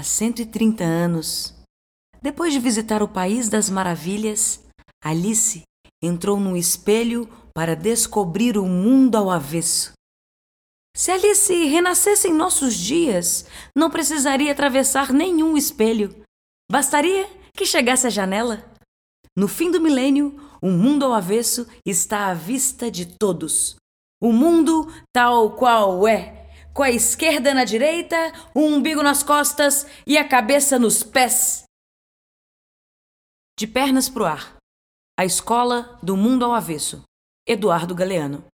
Há 130 anos, depois de visitar o País das Maravilhas, Alice entrou num espelho para descobrir o mundo ao avesso. Se Alice renascesse em nossos dias, não precisaria atravessar nenhum espelho. Bastaria que chegasse à janela. No fim do milênio, o mundo ao avesso está à vista de todos. O mundo tal qual é com a esquerda na direita, o umbigo nas costas e a cabeça nos pés. De pernas pro ar. A escola do mundo ao avesso. Eduardo Galeano.